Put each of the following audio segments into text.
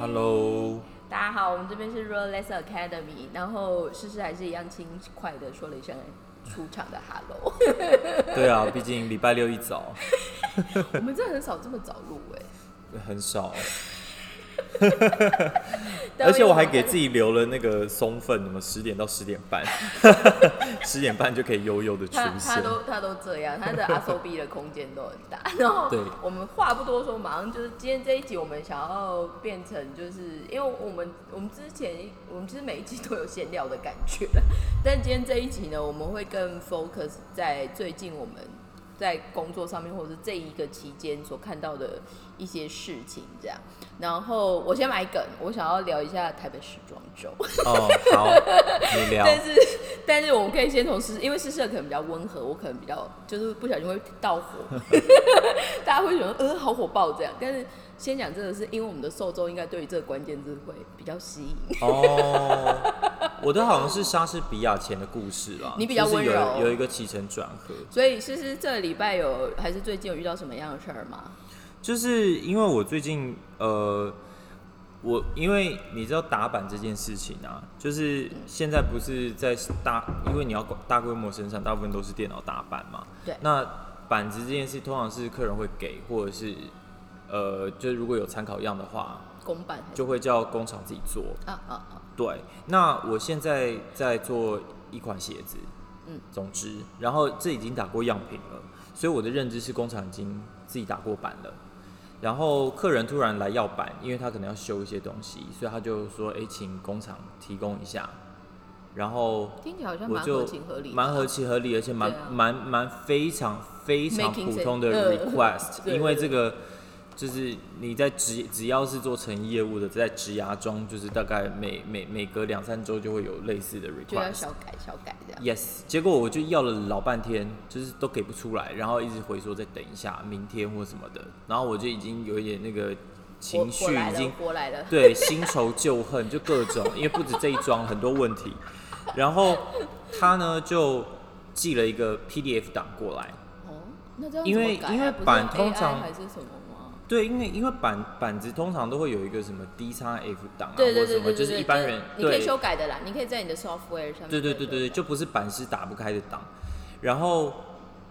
Hello，大家好，我们这边是 Rolex Academy，然后诗诗还是一样轻快的说了一声出场的 Hello。对啊，毕竟礼拜六一早。我们真的很少这么早录哎、很少，但而且我还给自己留了那个松份，什么十点到十点半，十点半就可以悠悠的出他他。都他都这样，他的阿 s o b 的空间都很大。然后对我们话不多说，马上就是今天这一集，我们想要变成就是，因为我们我们之前我们其实每一集都有闲聊的感觉，但今天这一集呢，我们会更 focus 在最近我们在工作上面，或者是这一个期间所看到的一些事情，这样。然后我先买梗，我想要聊一下台北时装周。哦，好，你聊。但是但是我们可以先从诗，因为诗社可能比较温和，我可能比较就是不小心会到火，大家会觉得呃好火爆这样。但是先讲真的是因为我们的受众应该对于这个关键字会比较吸引。哦，我的好像是莎士比亚前的故事啦，你比较就是有温柔有一个起承转合。所以诗诗这个礼拜有还是最近有遇到什么样的事儿吗？就是因为我最近呃，我因为你知道打板这件事情啊，就是现在不是在大，因为你要大规模生产，大部分都是电脑打板嘛。对那板子这件事，通常是客人会给，或者是呃，就是如果有参考样的话，公版还是就会叫工厂自己做。啊啊啊，对，那我现在在做一款鞋子，嗯，总之，然后这已经打过样品了，所以我的认知是工厂已经自己打过板了。然后客人突然来要板，因为他可能要修一些东西，所以他就说：“哎，请工厂提供一下。”然后听起来好像我就蛮合情合理蛮合情合理，而且蛮蛮蛮非常非常普通的呃 request，因为这个就是你在职只要是做成业务的，在职涯中，就是大概每每每隔两三周就会有类似的 request。小改小改这样。Yes，结果我就要了老半天，就是都给不出来，然后一直回说再等一下，明天或什么的，然后我就已经有一点那个情绪已经，过来了。对，新仇旧恨就各种，因为不止这一桩，很多问题。然后他呢就寄了一个 PDF 档过来，哦，那这样因为因为版通常还是什么吗？对，因为因为板板子通常都会有一个什么 D 叉 F 档啊，对对或者什么，对对对，就是一般人你可以修改的啦，你可以在你的 software 上面。对对对对对，就不是板是打不开的档。然后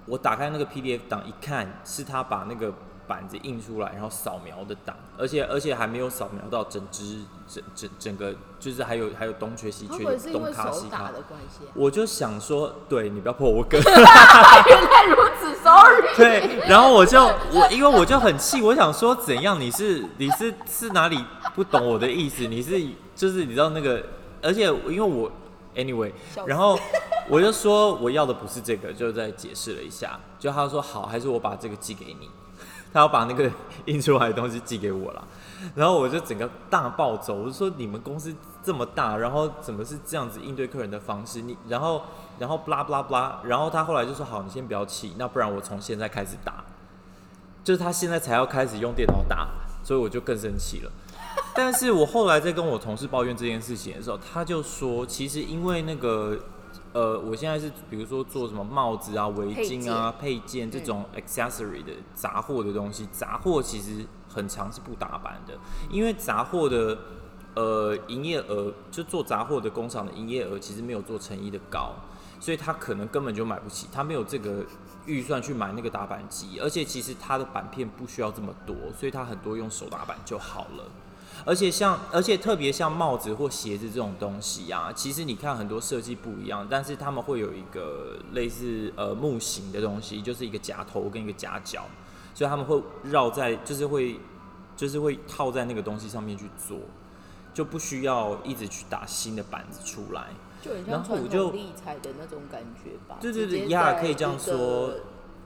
我打开那个 PDF 档一看，是他把那个板子印出来，然后扫描的档，而且而且还没有扫描到整只整整整个，就是还有还有东缺西缺东卡西卡。的关系啊？我就想说，对你不要破我梗。原来如此，sorry。对，然后我就我因为我就很气，我想说怎样？你是你是是哪里不懂我的意思？你是就是你知道那个，而且因为我 anyway，然后我就说我要的不是这个，就在解释了一下，就他说好，还是我把这个寄给你，他要把那个 印出来的东西寄给我了。然后我就整个大暴走，我就说你们公司这么大，然后怎么是这样子应对客人的方式？你然后然后 blah blah blah，然后他后来就说好，你先不要气，那不然我从现在开始打，就是他现在才要开始用电脑打，所以我就更生气了。但是我后来在跟我同事抱怨这件事情的时候，他就说，其实因为那个，呃，我现在是比如说做什么帽子啊、围巾啊、配件这种 accessory 的杂货的东西，杂货其实很长是不打板的，因为杂货的呃营业额，就做杂货的工厂的营业额其实没有做成衣的高，所以他可能根本就买不起，他没有这个预算去买那个打板机，而且其实他的板片不需要这么多，所以他很多用手打板就好了。而且像，而且特别像帽子或鞋子这种东西啊，其实你看很多设计不一样，但是他们会有一个类似呃木型的东西，就是一个夹头跟一个夹角，所以他们会绕在，就是会就是会套在那个东西上面去做，就不需要一直去打新的板子出来。就很然像传后我就统立裁的那种感觉吧。对对对呀可以这样说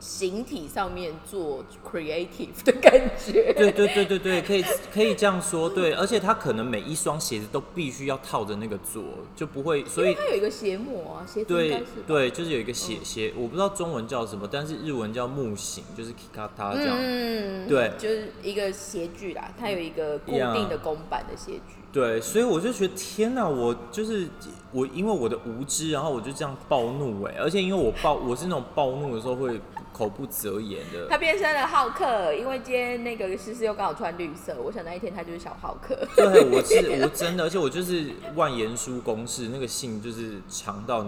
形体上面做 creative 的感觉。对对对对对，可以可以这样说，对，而且他可能每一双鞋子都必须要套着那个做，就不会，所以因为它有一个鞋模啊，鞋子对对，就是有一个鞋嗯鞋，我不知道中文叫什么，但是日文叫木型，就是 kikata 这样。嗯，对就是一个鞋具啦，它有一个固定的公版的鞋具。对，所以我就觉得天哪，我就是我，因为我的无知，然后我就这样暴怒哎、而且因为我暴，我是那种暴怒的时候会口不择言的。他变身了浩克，因为今天那个诗诗又刚好穿绿色，我想那一天他就是小浩克。对，我是 我真的，而且我就是万言书公式，那个信就是长到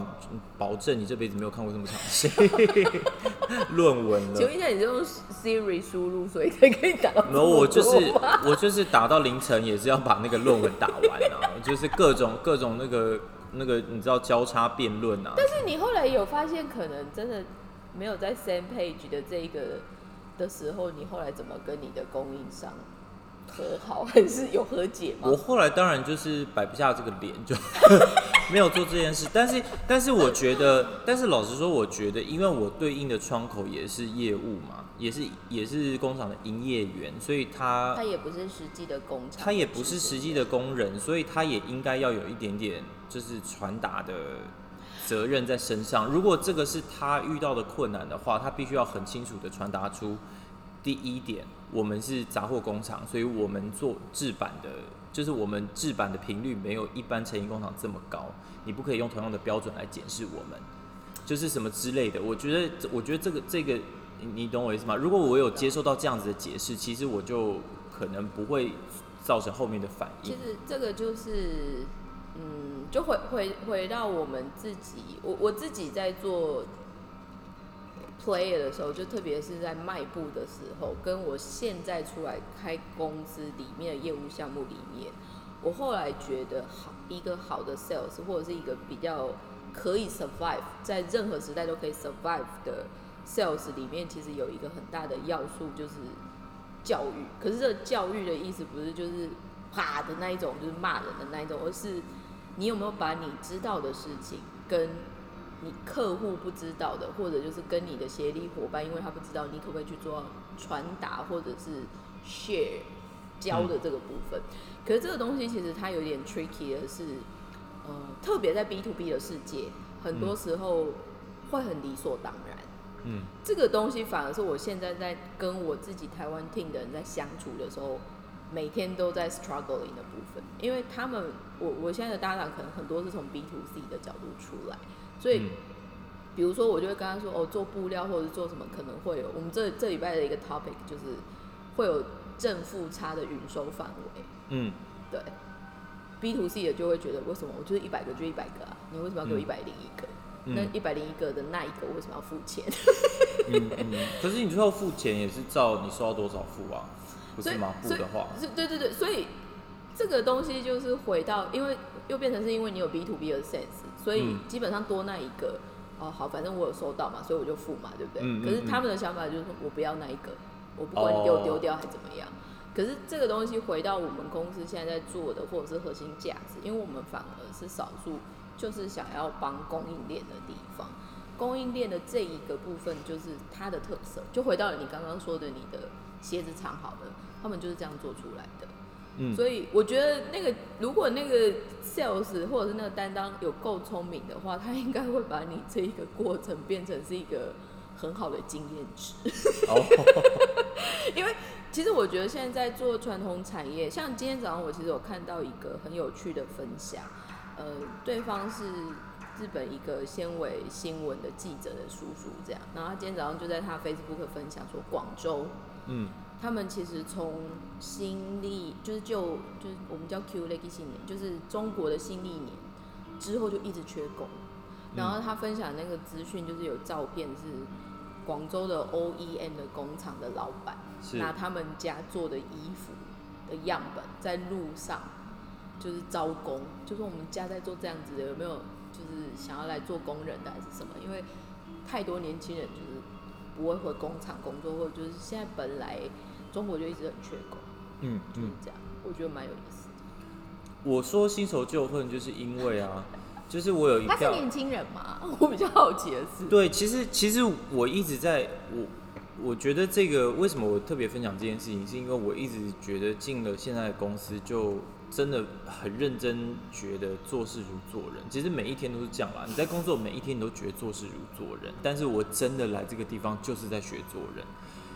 保证你这辈子没有看过这么长的信 论文了。请问一下，你是用 Siri 输入，所以才可以打到这么然后我就是我就是打到凌晨，也是要把那个论文打完啊，就是各种各种那个那个你知道交叉辩论啊。但是你后来有发现，可能真的没有在 same page 的这一个的时候，你后来怎么跟你的供应商和好，还是有和解吗我？后来当然就是摆不下这个脸，就 没有做这件事。但是，但是我觉得，但是老实说，我觉得，因为我对应的窗口也是业务嘛，也是也是工厂的营业员，所以他他也不是实际的工厂，他也不是实际的工人，所以他也应该要有一点点就是传达的责任在身上。如果这个是他遇到的困难的话，他必须要很清楚的传达出第一点，我们是杂货工厂，所以我们做制版的，就是我们制版的频率没有一般成衣工厂这么高，你不可以用同样的标准来检视我们，就是什么之类的。我觉得，我觉得这个这个，你懂我意思吗？如果我有接受到这样子的解释，其实我就可能不会造成后面的反应。其实这个就是，就回回回到我们自己，我我自己在做 player 的时候，就特别是在迈步的时候，跟我现在出来开公司里面的业务项目里面，我后来觉得好一个好的 sales 或者是一个比较可以 survive 在任何时代都可以 survive 的 sales 里面，其实有一个很大的要素就是教育。可是这个教育的意思不是就是啪的那一种，就是骂人的那一种，而是你有没有把你知道的事情跟你客户不知道的，或者就是跟你的协力伙伴，因为他不知道，你可不可以去做传达或者是 share 教的这个部分？可是这个东西其实它有点 tricky 的是，呃，特别在 B to B 的世界，很多时候会很理所当然。嗯这个东西反而是我现在在跟我自己台湾 team 的人在相处的时候，每天都在 struggling 的部分，因为他们，我我现在的搭档可能很多是从 B to C 的角度出来，所以。嗯比如说，我就会跟他说，哦，做布料或者是做什么，可能会有我们这这礼拜的一个 topic 就是会有正负差的营收范围。嗯对，B to C 的就会觉得，为什么我就是一百个就一百个啊？你为什么要给我一百零一个？那嗯一百零一个的那一个为什么要付钱？嗯嗯。可是你最后付钱也是照你收到多少付啊，不是吗？付的话，是对对对，所以这个东西就是回到，因为又变成是因为你有 B to B 的 sense，所以嗯基本上多那一个，哦好，反正我有收到嘛，所以我就付嘛，对不对？嗯嗯可是他们的想法就是说我不要那一个，我不管你给我丢掉还怎么样。可是这个东西回到我们公司现在在做的，或者是核心价值，因为我们反而是少数，就是想要帮供应链的地方。供应链的这一个部分就是它的特色，就回到了你刚刚说的你的鞋子厂好了，他们就是这样做出来的。嗯。所以我觉得那个如果那个 sales 或者是那个担当有够聪明的话，他应该会把你这一个过程变成是一个很好的经验值。哦，因为其实我觉得现在在做传统产业，像今天早上我其实有看到一个很有趣的分享，呃，对方是日本一个纤维新闻的记者的叔叔这样，然后他今天早上就在他 Facebook 分享说，广州嗯他们其实从新历就是就就是我们叫 Q 历新年，就是中国的新历年之后就一直缺工。然后他分享那个资讯，就是有照片是广州的 OEM 的工厂的老板拿他们家做的衣服的样本在路上就是招工，就是我们家在做这样子的，有没有就是想要来做工人的还是什么？因为太多年轻人就是不会回工厂工作，或者就是现在本来中国就一直很缺工，嗯就是嗯。这样，我觉得蛮有意思的。我说新仇旧恨，就是因为啊，就是我有一票。他是年轻人嘛？我比较好奇的是，对，其实其实我一直在我我觉得这个为什么我特别分享这件事情，是因为我一直觉得进了现在的公司就真的很认真，觉得做事如做人。其实每一天都是这样啦，你在工作每一天你都觉得做事如做人，但是我真的来这个地方就是在学做人。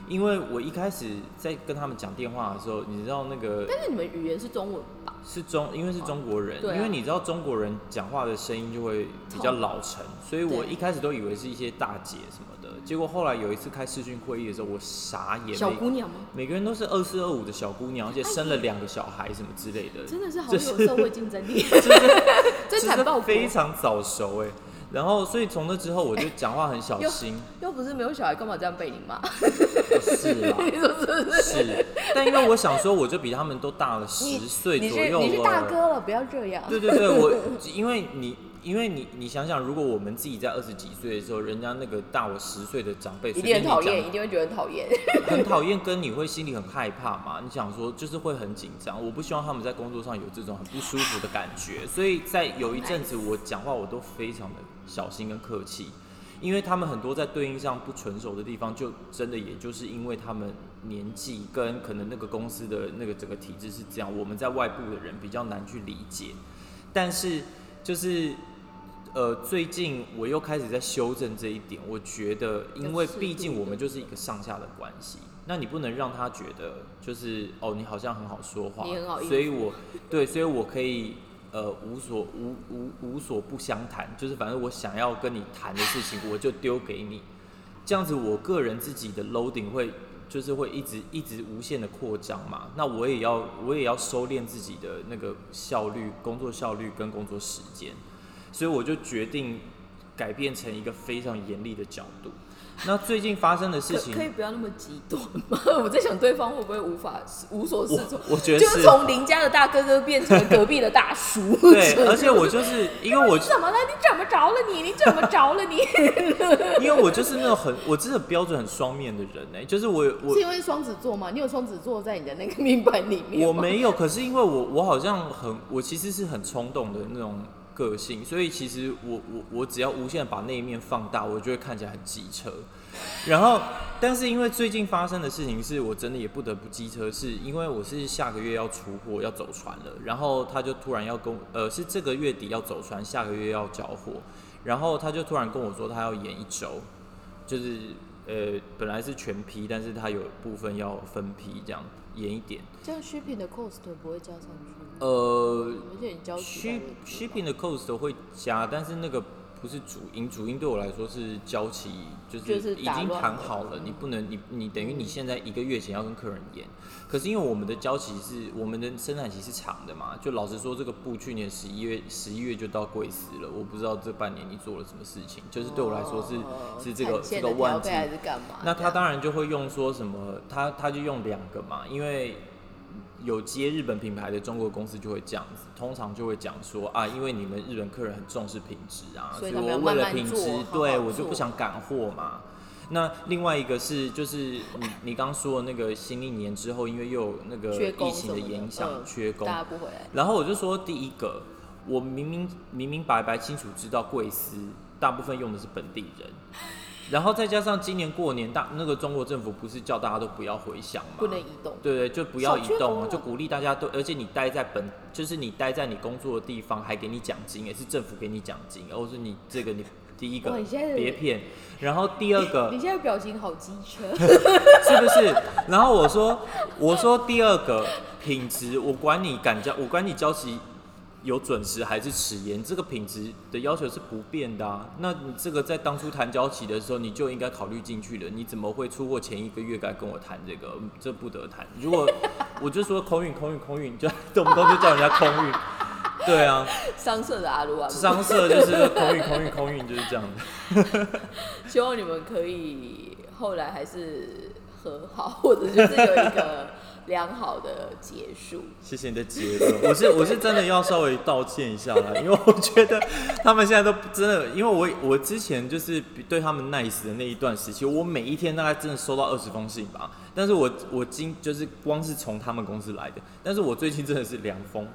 因为我一开始在跟他们讲电话的时候，你知道那个但是你们语言是中文吧？是中，因为是中国人，因为你知道中国人讲话的声音就会比较老成，所以我一开始都以为是一些大姐什么的，结果后来有一次开视讯会议的时候，我傻眼，每小姑娘吗？每个人都是二四二五的小姑娘，而且生了两个小孩什么之类的，真的是好有社会竞争力，就是 真惨报国。非常早熟哎、然后所以从那之后我就讲话很小心，又不是没有小孩，干嘛这样被你骂？是啦，你说是但因为我想说，我就比他们都大了十你岁左右了你是大了。哥了，不要这样。对对对，我因为你因为你你想想，如果我们自己在二十几岁的时候，人家那个大我十岁的长辈，一随定很讨厌，一定会觉得很讨厌。很讨厌，跟你会心里很害怕嘛？你想说就是会很紧张，我不希望他们在工作上有这种很不舒服的感觉，所以在有一阵子我讲话我都非常的小心跟客气，因为他们很多在对应上不成熟的地方，就真的也就是因为他们年纪跟可能那个公司的那个整个体制是这样，我们在外部的人比较难去理解，但是就是。呃，最近我又开始在修正这一点，我觉得，因为毕竟我们就是一个上下的关系，那你不能让他觉得就是哦，你好像很好说话，你很好所以我对，所以我可以呃无所无无无所不相谈，就是反正我想要跟你谈的事情，我就丢给你，这样子我个人自己的 loading 会就是会一直一直无限的扩张嘛，那我也要我也要收敛自己的那个效率、工作效率跟工作时间，所以我就决定改变成一个非常严厉的角度。那最近发生的事情可可，以不要那么极端吗？我在想对方会不会无法无所适从我，觉得就是从邻家的大哥哥变成隔壁的大叔。对，而且我就是 因为我你怎么了？你怎么着了你？你怎么着了你？因为我就是那种很我真的标准很双面的人呢、就是我我是因为双子座吗？你有双子座在你的那个命盘里面我没有，可是因为我我好像很我其实是很冲动的那种个性，所以其实我我我只要无限把那一面放大，我就会看起来很机车。然后，但是因为最近发生的事情是我真的也不得不机车，是因为我是下个月要出货要走船了，然后他就突然要跟呃是这个月底要走船，下个月要交货，然后他就突然跟我说他要延一周，就是呃本来是全批，但是他有部分要分批这样延一点。这样 shipping 的 cost 不会加上去？呃而且你交期 ship shipping 的 cost 会加，但是那个不是主因，主因对我来说是交期，就就是是已经谈好了，你不能你你等于你现在一个月前要跟客人延，可是因为我们的交期是我们的生产期是长的嘛，就老实说，这个布去年十一月十一月就到贵司了，我不知道这半年你做了什么事情，就是对我来说是、哦是这个这个问题？那他当然就会用说什么，他他就用两个嘛，因为有接日本品牌的中国公司就会这样子，通常就会讲说啊，因为你们日本客人很重视品质啊，所以以我为了品质对我就不想赶货嘛。那另外一个是，就是你你刚说的那个新历年之后，因为又有那个疫情的影响，嗯缺工大，家不回来。然后我就说，第一个，我明明明明白白清楚知道贵司大部分用的是本地人，然后再加上今年过年大那个中国政府不是叫大家都不要回乡吗？不能移动。对对，就不要移动就鼓励大家都，而且你待在本，就是你待在你工作的地方，还给你奖金，也是政府给你奖金，而是你这个你第一个别骗，然后第二个你现在表情好机车，是不是？然后我说，我说第二个品质，我管你敢交，我管你交期有准时还是迟延，这个品质的要求是不变的啊。那你这个在当初谈交期的时候，你就应该考虑进去了。你怎么会出货前一个月该跟我谈这个？嗯这不得谈。如果我就说空运、空运、空运，就动不动就叫人家空运。对啊，商社的阿鲁啊，商社就是空运、空运、空运，就是这样的。希望你们可以后来还是和好，或者就是有一个良好的结束。谢谢你的结论，我是我是真的要稍微道歉一下啦，因为我觉得他们现在都真的，因为我我之前就是对他们 nice 的那一段时期，我每一天大概真的收到二十封信吧，但是我我今就是光是从他们公司来的，但是我最近真的是两封，一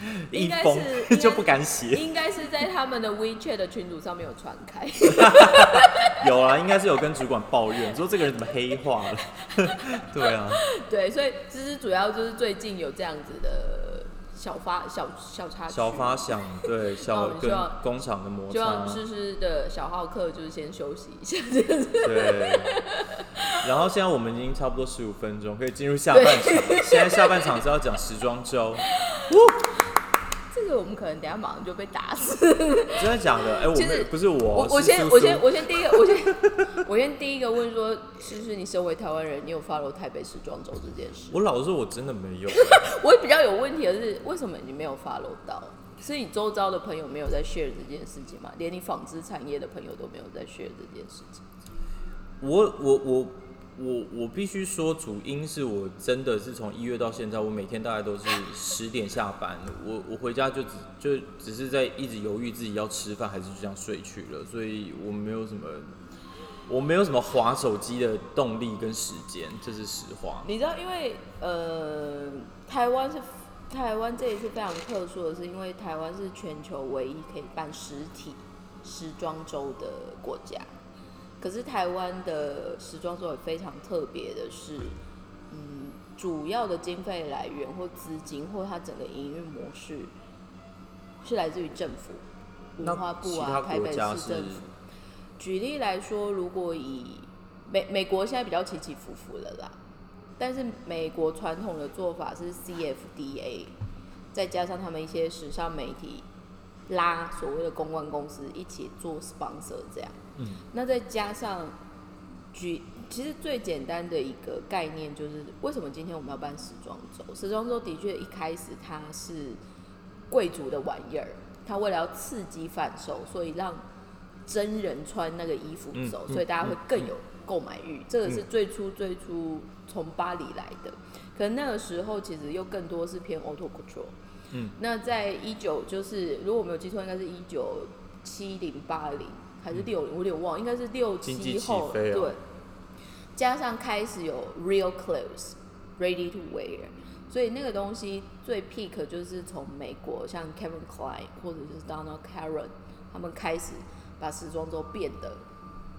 应该是 就不敢写，应该是在他们的 WeChat 的群组上面有传开，有啊，应该是有跟主管抱怨说这个人怎么黑化了，对啊，对，所以其实主要就是最近有这样子的小发小小插曲，小发响，对，小跟工厂的摩擦，就让，诗诗的小浩克就是先休息一下，这样子。对。然后现在我们已经差不多十五分钟，可以进入下半场。现在下半场是要讲时装周，这个我们可能等下马上就被打死。真的假的？哎、我们不是我，我先我先我先第一个我先我先第一个问说，就是，你身为台湾人，你有 follow 台北时装周这件事？我老实说，我真的没有。我也比较有问题的是，为什么你没有 follow 到？是你周遭的朋友没有在 share 这件事情吗？连你纺织产业的朋友都没有在 share 这件事情？我我我我我必须说，主因是我真的是从一月到现在，我每天大概都是十点下班，我我回家就只就只是在一直犹豫自己要吃饭还是就这样睡去了，所以我没有什么。我没有什么划手机的动力跟时间，这是实话。你知道，因为呃，台湾是台湾这一次非常特殊的是，因为台湾是全球唯一可以办实体时装周的国家。可是台湾的时装周也非常特别的是，嗯，主要的经费来源或资金或它整个营运模式是来自于政府，文化部啊，台北市政府。举例来说，如果以美美国现在比较起起伏伏了啦，但是美国传统的做法是 CFDA，再加上他们一些时尚媒体拉所谓的公关公司一起做 sponsor 这样，嗯，那再加上举，其实最简单的一个概念就是，为什么今天我们要办时装周？时装周的确一开始它是贵族的玩意儿，它为了要刺激贩售，所以让真人穿那个衣服嗯走，嗯所以大家会嗯更有购买欲。这个是嗯最初最初从巴黎来的，可能那个时候其实又更多是偏 auto control。嗯，那在一九就是如果我没有记错，应该是一九七零八零还是六零，我有点忘，应该是六七后对。加上开始有 real clothes ready to wear，所以那个东西最 peak 就是从美国像 Kevin Klein 或者是 Donald Karen 他们开始把时装周变得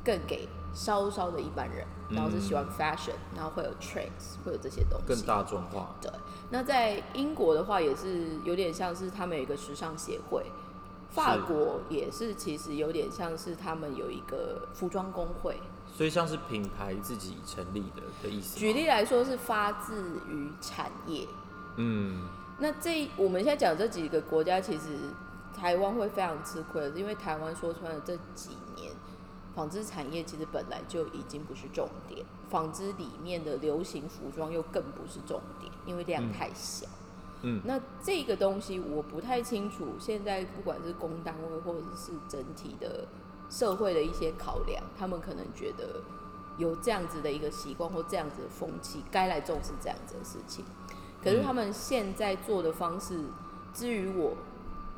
更给稍稍的一般人，然后是喜欢 fashion，、然后会有 trends，会有这些东西。更大众化。对，那在英国的话也是有点像是他们有一个时尚协会，法国也是其实有点像是他们有一个服装工会。所以像是品牌自己成立的的意思。举例来说是发自于产业。嗯，那这我们现在讲这几个国家，其实台湾会非常吃亏的，因为台湾说穿了这几年，纺织产业其实本来就已经不是重点，纺织里面的流行服装又更不是重点，因为量太小。嗯那这个东西我不太清楚，现在不管是公单位或者是整体的社会的一些考量，他们可能觉得有这样子的一个习惯或这样子的风气，该来重视这样子的事情。可是他们现在做的方式，至于我，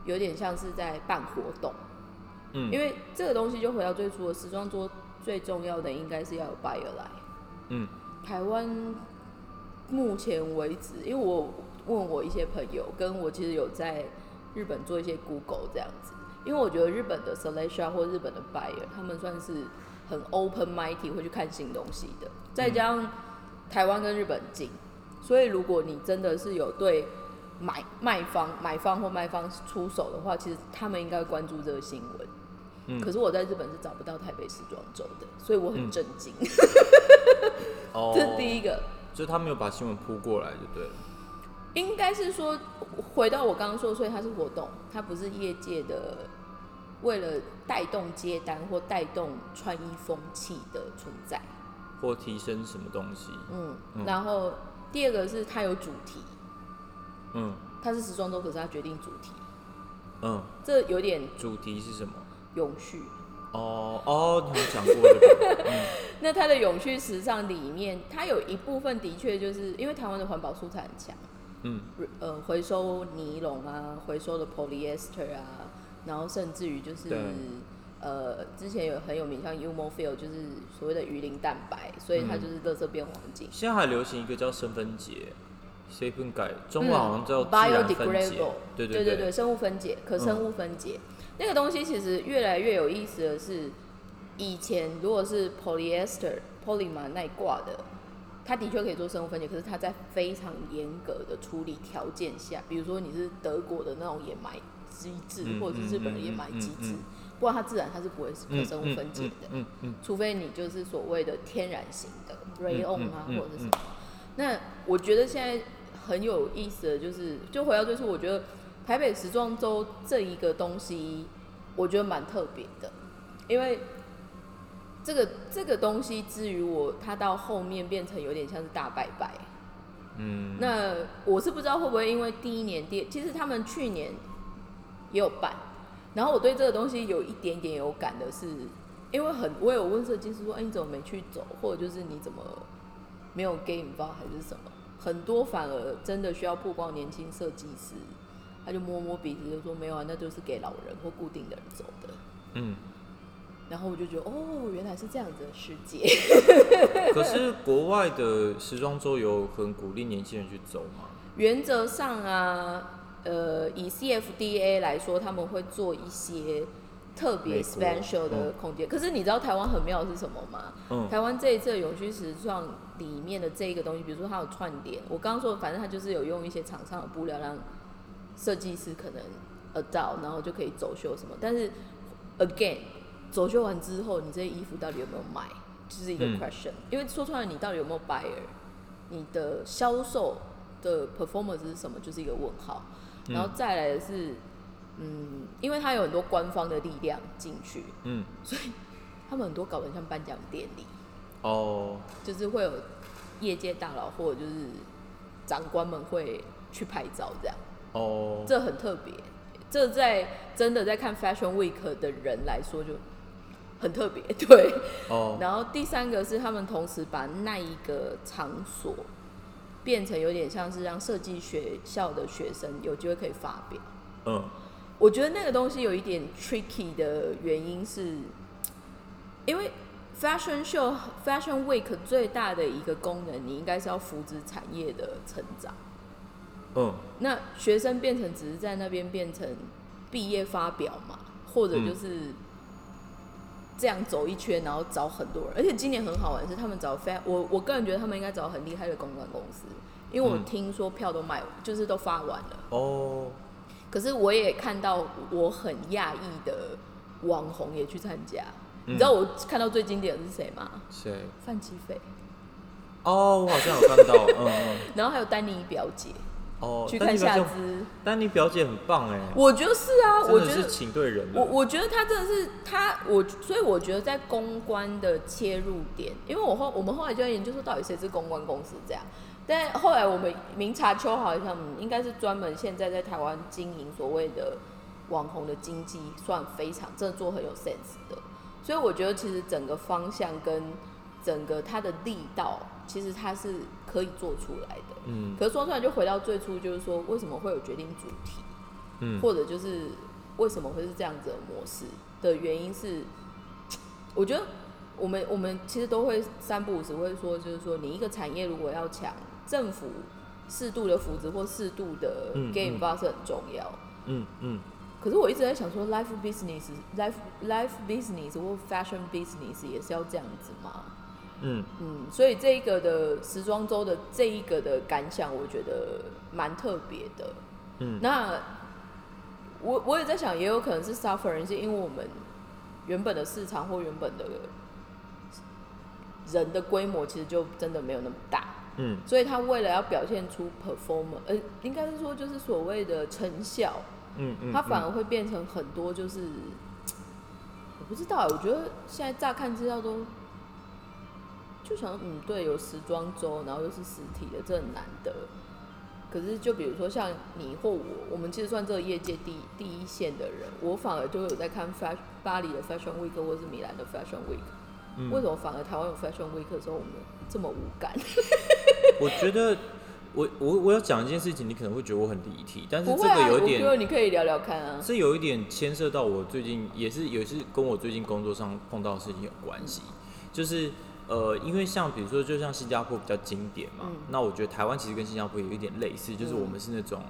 有点像是在办活动，嗯因为这个东西就回到最初的时装桌，最重要的应该是要有 buyer 来。嗯，台湾目前为止，因为我问我一些朋友，跟我其实有在日本做一些 Google 这样子，因为我觉得日本的 selection 或日本的 buyer，他们算是很 open mighty 会去看新东西的，再加上台湾跟日本近，所以如果你真的是有对买卖方、买方或卖方出手的话，其实他们应该关注这个新闻。嗯可是我在日本是找不到台北时装周的，所以我很嗯震惊。哦，这是第一个，就是他没有把新闻铺过来就对了。应该是说回到我刚刚说，所以它是活动，它不是业界的为了带动接单或带动穿衣风气的存在。或提升什么东西？嗯，嗯然后第二个是它有主题，嗯它是时装周，可是它决定主题，嗯，这有点主题是什么？永续。哦哦，你有讲过这个，嗯 那它的永续时尚里面，它有一部分的确就是因为台湾的环保素材很强，嗯呃，回收尼龙啊，回收的 polyester 啊，然后甚至于就是呃，之前有很有名像 Umofil，就是所谓的鱼鳞蛋白，所以它嗯就是乐色变黄金。现在还流行一个叫生分解，谁分改？中文好像叫嗯自然分解 biodegradable，。对对对生物分解，可生物分解、那个东西其实越来越有意思的是，以前如果是 polyester、polymer 那一挂的，他的确可以做生物分解，可是它在非常严格的处理条件下，比如说你是德国的那种掩埋机制，嗯或者是日本的掩埋机制，嗯嗯嗯不然它自然它是不会可生物分解的。嗯嗯除非你就是所谓的天然型的 rayon 啊，或者是什么。那我觉得现在很有意思的就是，就回到最初，我觉得台北时装周这一个东西，我觉得蛮特别的，因为这个这个东西至于我，它到后面变成有点像是大拜拜。嗯，那我是不知道会不会因为第一年、第其实他们去年也有办，然后我对这个东西有一点点有感的是，因为很我有问设计师说，哎、你怎么没去走，或者就是你怎么没有 game 包还是什么？很多反而真的需要曝光年轻设计师，他就摸摸鼻子就说没有啊，那就是给老人或固定的人走的。嗯，然后我就觉得哦，原来是这样子的世界。可是国外的时装周有很鼓励年轻人去走吗？原则上啊，呃，以 CFDA 来说，他们会做一些特别 special 的空间。可是你知道台湾很妙的是什么吗？嗯台湾这一次的永续时装里面的这一个东西，比如说它有串点，我刚刚说，反正它就是有用一些厂商的布料让设计师可能 adopt，然后就可以走秀什么。但是 again，走秀完之后，你这些衣服到底有没有卖，就是一个嗯 question、因为说出来，你到底有没有 buyer，你的销售的 performance 是什么，就是一个问号。然后再来的是，嗯，因为它有很多官方的力量进去，嗯，所以他们很多搞得像颁奖典礼。哦，就是会有业界大佬或者就是长官们会去拍照，这样，哦，这很特别。这在真的在看 Fashion Week 的人来说就很特别，对。哦，然后第三个是他们同时把那一个场所变成有点像是让设计学校的学生有机会可以发表。嗯，我觉得那个东西有一点 tricky 的原因是，因为 fashion show、fashion week 最大的一个功能，你应该是要扶植产业的成长。嗯，那学生变成只是在那边变成毕业发表嘛，或者就是这样走一圈，然后找很多人。而且今年很好玩的是，他们找 fa 我我个人觉得他们应该找很厉害的公关公司，因为我嗯听说票都卖，就是都发完了。哦，可是我也看到我很讶异的网红也去参加。嗯你知道我看到最经典的是谁吗？谁？范吉飞，哦，我好像有看到，嗯嗯，然后还有丹尼表姐哦，去看夏但你表姐，很棒哎，我觉得是啊，我觉得请对人了，我我觉得他真的是他，我所以我觉得在公关的切入点，因为我后我们后来就在研究说到底谁是公关公司这样，但后来我们明察秋毫一下，嗯，应该是专门现在在台湾经营所谓的网红的经济，算非常真的做很有 sense 的，所以我觉得其实整个方向跟整个它的力道，其实它是可以做出来的。嗯可是说出来就回到最初，就是说为什么会有决定主题？嗯，或者就是为什么会是这样子的模式的原因是，我觉得我们我们其实都会三不五时会说，就是说你一个产业如果要强，政府适度的扶植或适度的嗯 game 嗯发是很重要。嗯嗯可是我一直在想说，life business、life life business 或 fashion business 也是要这样子吗？嗯。嗯，所以这一个的时装周的这一个的感想，我觉得蛮特别的。嗯，那我我也在想，也有可能是 suffering，是因为我们原本的市场或原本的人的规模其实就真的没有那么大，嗯。所以他为了要表现出 performance，呃，应该是说就是所谓的成效，嗯嗯，它反而会变成很多就是，我不知道欸，我觉得现在乍看资料都就想，嗯，对，有时装周，然后又是实体的，这很难得。可是就比如说像你或我，我们其实算这个业界第第一线的人，我反而就有在看 fashion 巴黎的 Fashion Week 或是米兰的 Fashion Week，、嗯为什么反而台湾有 Fashion Week 的时候我们这么无感？我觉得我我我要讲一件事情，你可能会觉得我很离题，但是这个有一我觉得点，你可以聊聊看啊。是有一点牵涉到我最近也是也是跟我最近工作上碰到的事情有关系，就是。呃，因为像比如说，就像新加坡比较经典嘛，嗯。那我觉得台湾其实跟新加坡有一点类似，就是嗯。我们是那种、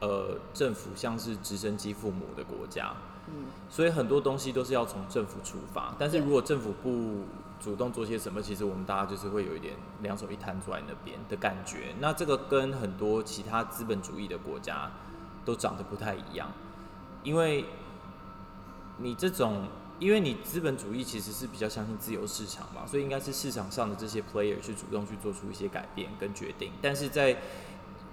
呃政府像是直升机父母的国家，嗯。所以很多东西都是要从政府出发，但是如果政府不主动做些什么，其实我们大家就是会有一点两手一摊坐在那边的感觉。那这个跟很多其他资本主义的国家都长得不太一样，因为你这种，因为你资本主义其实是比较相信自由市场嘛，所以应该是市场上的这些 player 去主动去做出一些改变跟决定。但是在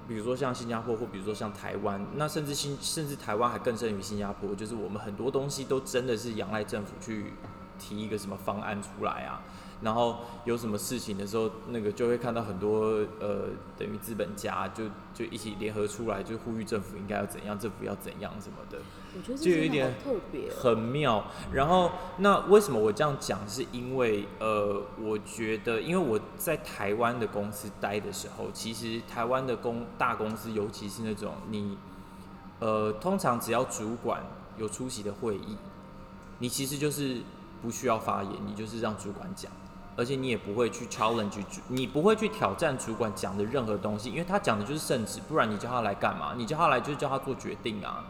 比如说像新加坡，或比如说像台湾，那甚至新甚至台湾还更胜于新加坡，就是我们很多东西都真的是仰赖政府去提一个什么方案出来啊。然后有什么事情的时候，那个就会看到很多呃，等于资本家就就一起联合出来，就呼吁政府应该要怎样，政府要怎样什么的。我觉得就有一点特别，很妙。然后那为什么我这样讲？是因为呃，我觉得因为我在台湾的公司待的时候，其实台湾的公大公司，尤其是那种你呃，通常只要主管有出席的会议，你其实就是不需要发言，你就是让主管讲。而且你也不会去 challenge 主，你不会去挑战主管讲的任何东西，因为他讲的就是圣旨，不然你叫他来干嘛？你叫他来就是叫他做决定啊。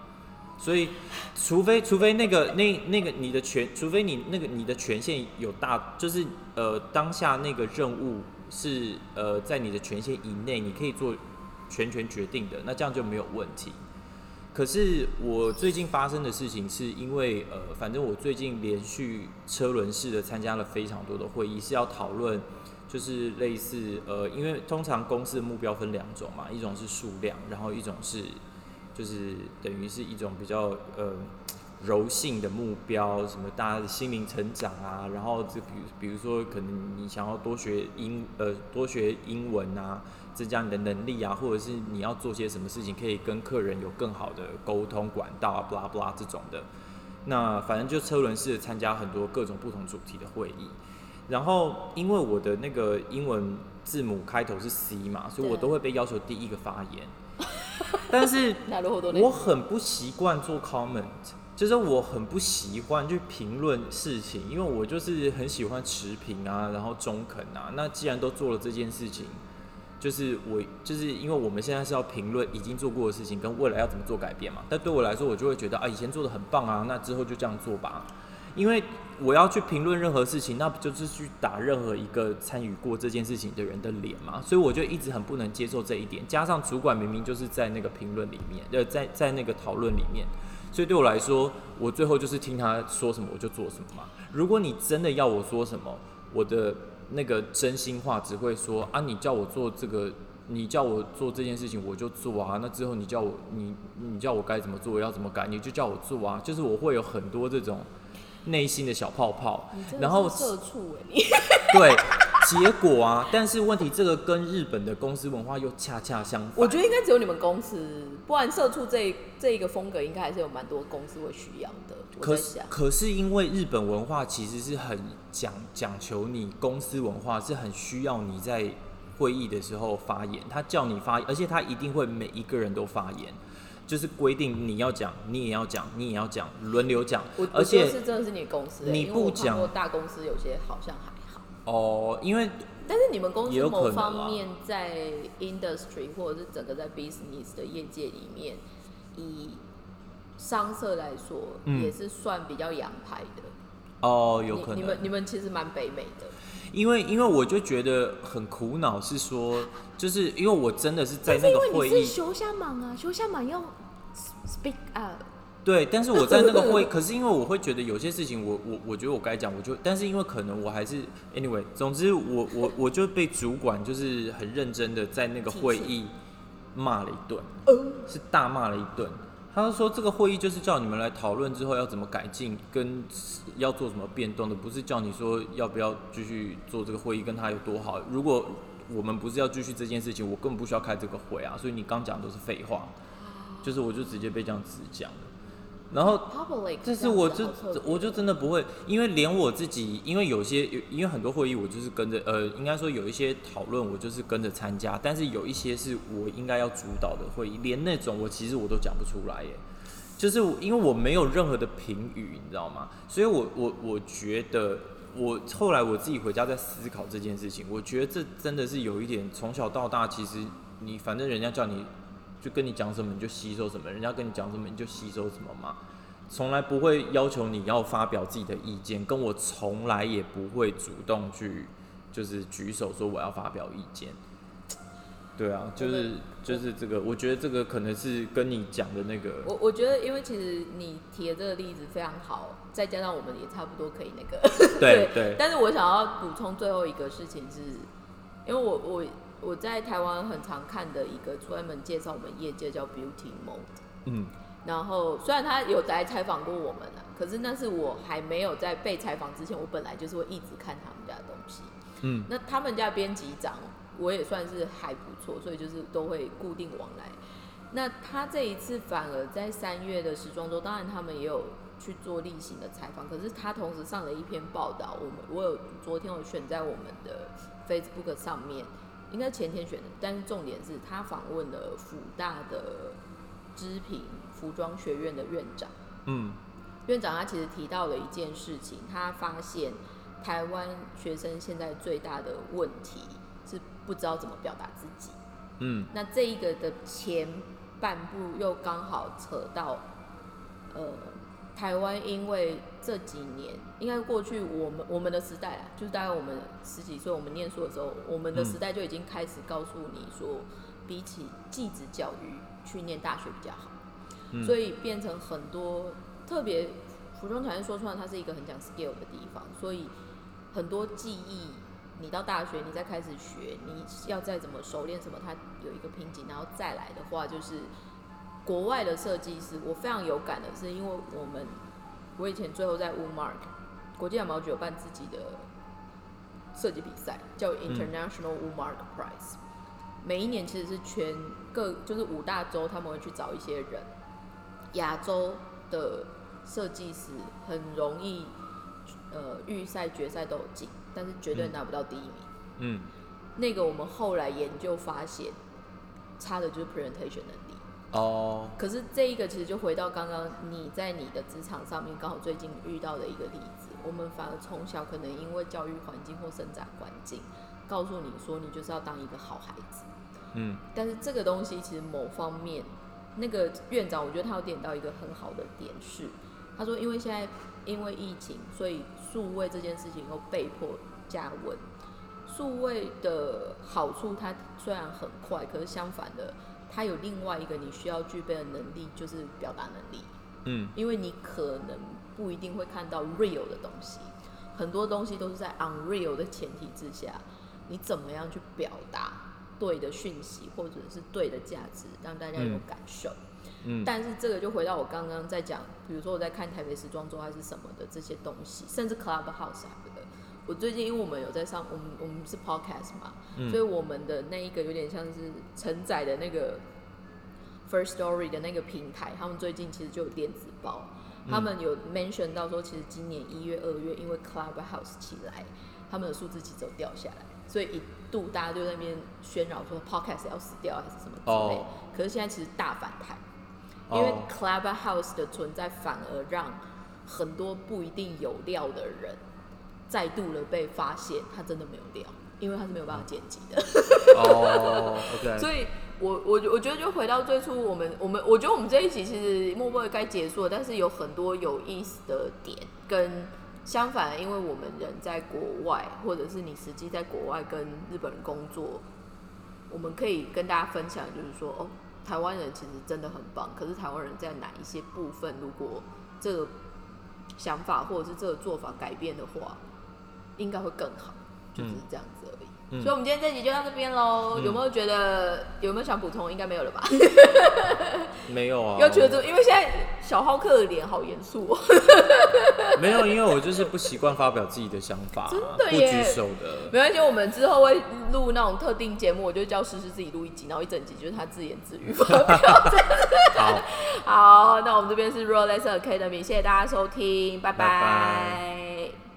所以，除非除非那个那那个你的权，除非你那个你的权限有大，就是呃当下那个任务是呃在你的权限以内，你可以做全权决定的，那这样就没有问题。可是我最近发生的事情，是因为呃，反正我最近连续车轮式的参加了非常多的会议，是要讨论，就是类似呃，因为通常公司的目标分两种嘛，一种是数量，然后一种是就是等于是一种比较呃柔性的目标，什么大家的心灵成长啊，然后就比如比如说可能你想要多学英呃多学英文啊。增加你的能力啊，或者是你要做些什么事情，可以跟客人有更好的沟通管道啊，布拉布拉这种的。那反正就车轮式的参加很多各种不同主题的会议。然后因为我的那个英文字母开头是 C 嘛，所以我都会被要求第一个发言。但是我很不习惯做 comment，就是我很不习惯去评论事情，因为我就是很喜欢持平啊，然后中肯啊。那既然都做了这件事情。就是我，就是因为我们现在是要评论已经做过的事情，跟未来要怎么做改变嘛。但对我来说，我就会觉得啊，以前做的很棒啊，那之后就这样做吧。因为我要去评论任何事情，那不就是去打任何一个参与过这件事情的人的脸嘛？所以我就一直很不能接受这一点。加上主管明明就是在那个评论里面，呃，在在那个讨论里面，所以对我来说，我最后就是听他说什么我就做什么嘛。如果你真的要我说什么，我的。那个真心话只会说啊，你叫我做这个，你叫我做这件事情，我就做啊。那之后你叫我，你你叫我该怎么做，要怎么改，你就叫我做啊。就是我会有很多这种内心的小泡泡，然后社畜哎，你对。结果啊，但是问题这个跟日本的公司文化又恰恰相反。我觉得应该只有你们公司，不然社畜这这一个风格应该还是有蛮多公司会需要的。可是可是因为日本文化其实是很讲讲求你公司文化是很需要你在会议的时候发言，他叫你发，而且他一定会每一个人都发言，就是规定你要讲，你也要讲，你也要讲，轮流讲。而且是真的是你公司，你不讲，大公司有些好像还。哦，因为但是你们公司某方面在 industry 或者是整个在 business 的业界里面，以商社来说，也是算比较洋派的。哦，有可能。你们你们其实蛮北美的。因为因为我就觉得很苦恼，是说，就是因为我真的是在那个会议，休下忙啊，休下忙要 speak up。对，但是我在那个会，可是因为我会觉得有些事情，我我我觉得我该讲，我就，但是因为可能我还是，anyway，总之我我我就被主管就是很认真的在那个会议骂了一顿，是大骂了一顿。他说这个会议就是叫你们来讨论之后要怎么改进，跟要做什么变动的，不是叫你说要不要继续做这个会议，跟他有多好。如果我们不是要继续这件事情，我根本不需要开这个会啊。所以你刚讲都是废话，就是我就直接被这样子讲。然后，这是我就我就真的不会，因为连我自己，因为有些因为很多会议我就是跟着，呃，应该说有一些讨论我就是跟着参加，但是有一些是我应该要主导的会议，连那种我其实我都讲不出来耶，就是因为我没有任何的评语，你知道吗？所以我我我觉得我后来我自己回家在思考这件事情，我觉得这真的是有一点从小到大，其实你反正人家叫你。就跟你讲什么你就吸收什么，人家跟你讲什么你就吸收什么嘛。从来不会要求你要发表自己的意见，跟我从来也不会主动去就是举手说我要发表意见。对啊，就是就是这个，我觉得这个可能是跟你讲的那个，我我觉得，因为其实你提的这个例子非常好，再加上我们也差不多可以那个，对 对。但是我想要补充最后一个事情是，因为我我我在台湾很常看的一个专门介绍我们业界叫 Beauty Mode，嗯，然后虽然他有来采访过我们啊，可是那是我还没有在被采访之前，我本来就是会一直看他们家的东西，嗯，那他们家编辑长。我也算是还不错，所以就是都会固定往来。那他这一次反而在三月的时装周，当然他们也有去做例行的采访，可是他同时上了一篇报道。我们我有昨天有选在我们的 Facebook 上面，应该前天选的，但是重点是他访问了辅大的织品服装学院的院长。嗯，院长他其实提到了一件事情，他发现台湾学生现在最大的问题。是不知道怎么表达自己，嗯，那这一个的前半部又刚好扯到，呃，台湾因为这几年，应该过去我们我们的时代啊，就是大概我们十几岁，我们念书的时候，我们的时代就已经开始告诉你说，比起继职教育，去念大学比较好，所以变成很多特别服装产业说出来，它是一个很讲 skill 的地方，所以很多技艺。你到大学，你再开始学，你要再怎么熟练什么，它有一个瓶颈，然后再来的话，就是国外的设计师，我非常有感的是，因为我们我以前最后在 Woolmark 国际羊毛局有办自己的设计比赛，叫 International Woolmark Prize，每一年其实是全各就是五大洲他们会去找一些人，亚洲的设计师很容易，呃，预赛决赛都有进。但是绝对拿不到第一名。嗯，那个我们后来研究发现，差的就是 presentation 能力。哦。可是这一个其实就回到刚刚你在你的职场上面刚好最近遇到的一个例子，我们反而从小可能因为教育环境或生长环境，告诉你说你就是要当一个好孩子。嗯。但是这个东西其实某方面，那个院长我觉得他有点到一个很好的点是，他说因为现在因为疫情，所以。数位这件事情又被迫加温。数位的好处，它虽然很快，可是相反的，它有另外一个你需要具备的能力，就是表达能力。嗯，因为你可能不一定会看到 real 的东西，很多东西都是在 unreal 的前提之下，你怎么样去表达对的讯息，或者是对的价值，让大家有感受。嗯，但是这个就回到我刚刚在讲，比如说我在看台北时装周还是什么的这些东西，甚至 Clubhouse 的。我最近因为我们有在上，我们我们是 Podcast 嘛，所以我们的那一个有点像是承载的那个 First Story 的那个平台，他们最近其实就有电子报，他们有 mention 到说，其实今年一月、二月因为 Clubhouse 起来，他们的数字其实都掉下来，所以一度大家就在那边喧扰说 Podcast 要死掉还是什么之类，可是现在其实大反弹。因为 Clubhouse 的存在，反而让很多不一定有料的人再度的被发现，他真的没有料，因为他是没有办法剪辑的。所以，我我我觉得就回到最初，我们我们我觉得我们这一集其实默默该结束了，但是有很多有意思的点，跟相反，因为我们人在国外，或者是你实际在国外跟日本人工作，我们可以跟大家分享，就是说哦。台湾人其实真的很棒，可是台湾人在哪一些部分，如果这个想法或者是这个做法改变的话，应该会更好，就是这样子而已。所以，我们今天这集就到这边喽。有没有觉得有没有想补充？应该没有了吧？没有啊。要觉得，因为现在小浩克的脸好严肃。没有，因为我就是不习惯发表自己的想法，真的不举手的。没关系，我们之后会录那种特定节目，我就叫诗诗自己录一集，然后一整集就是他自言自语发表。好，好，那我们这边是 Rolex Academy，谢谢大家收听，拜拜。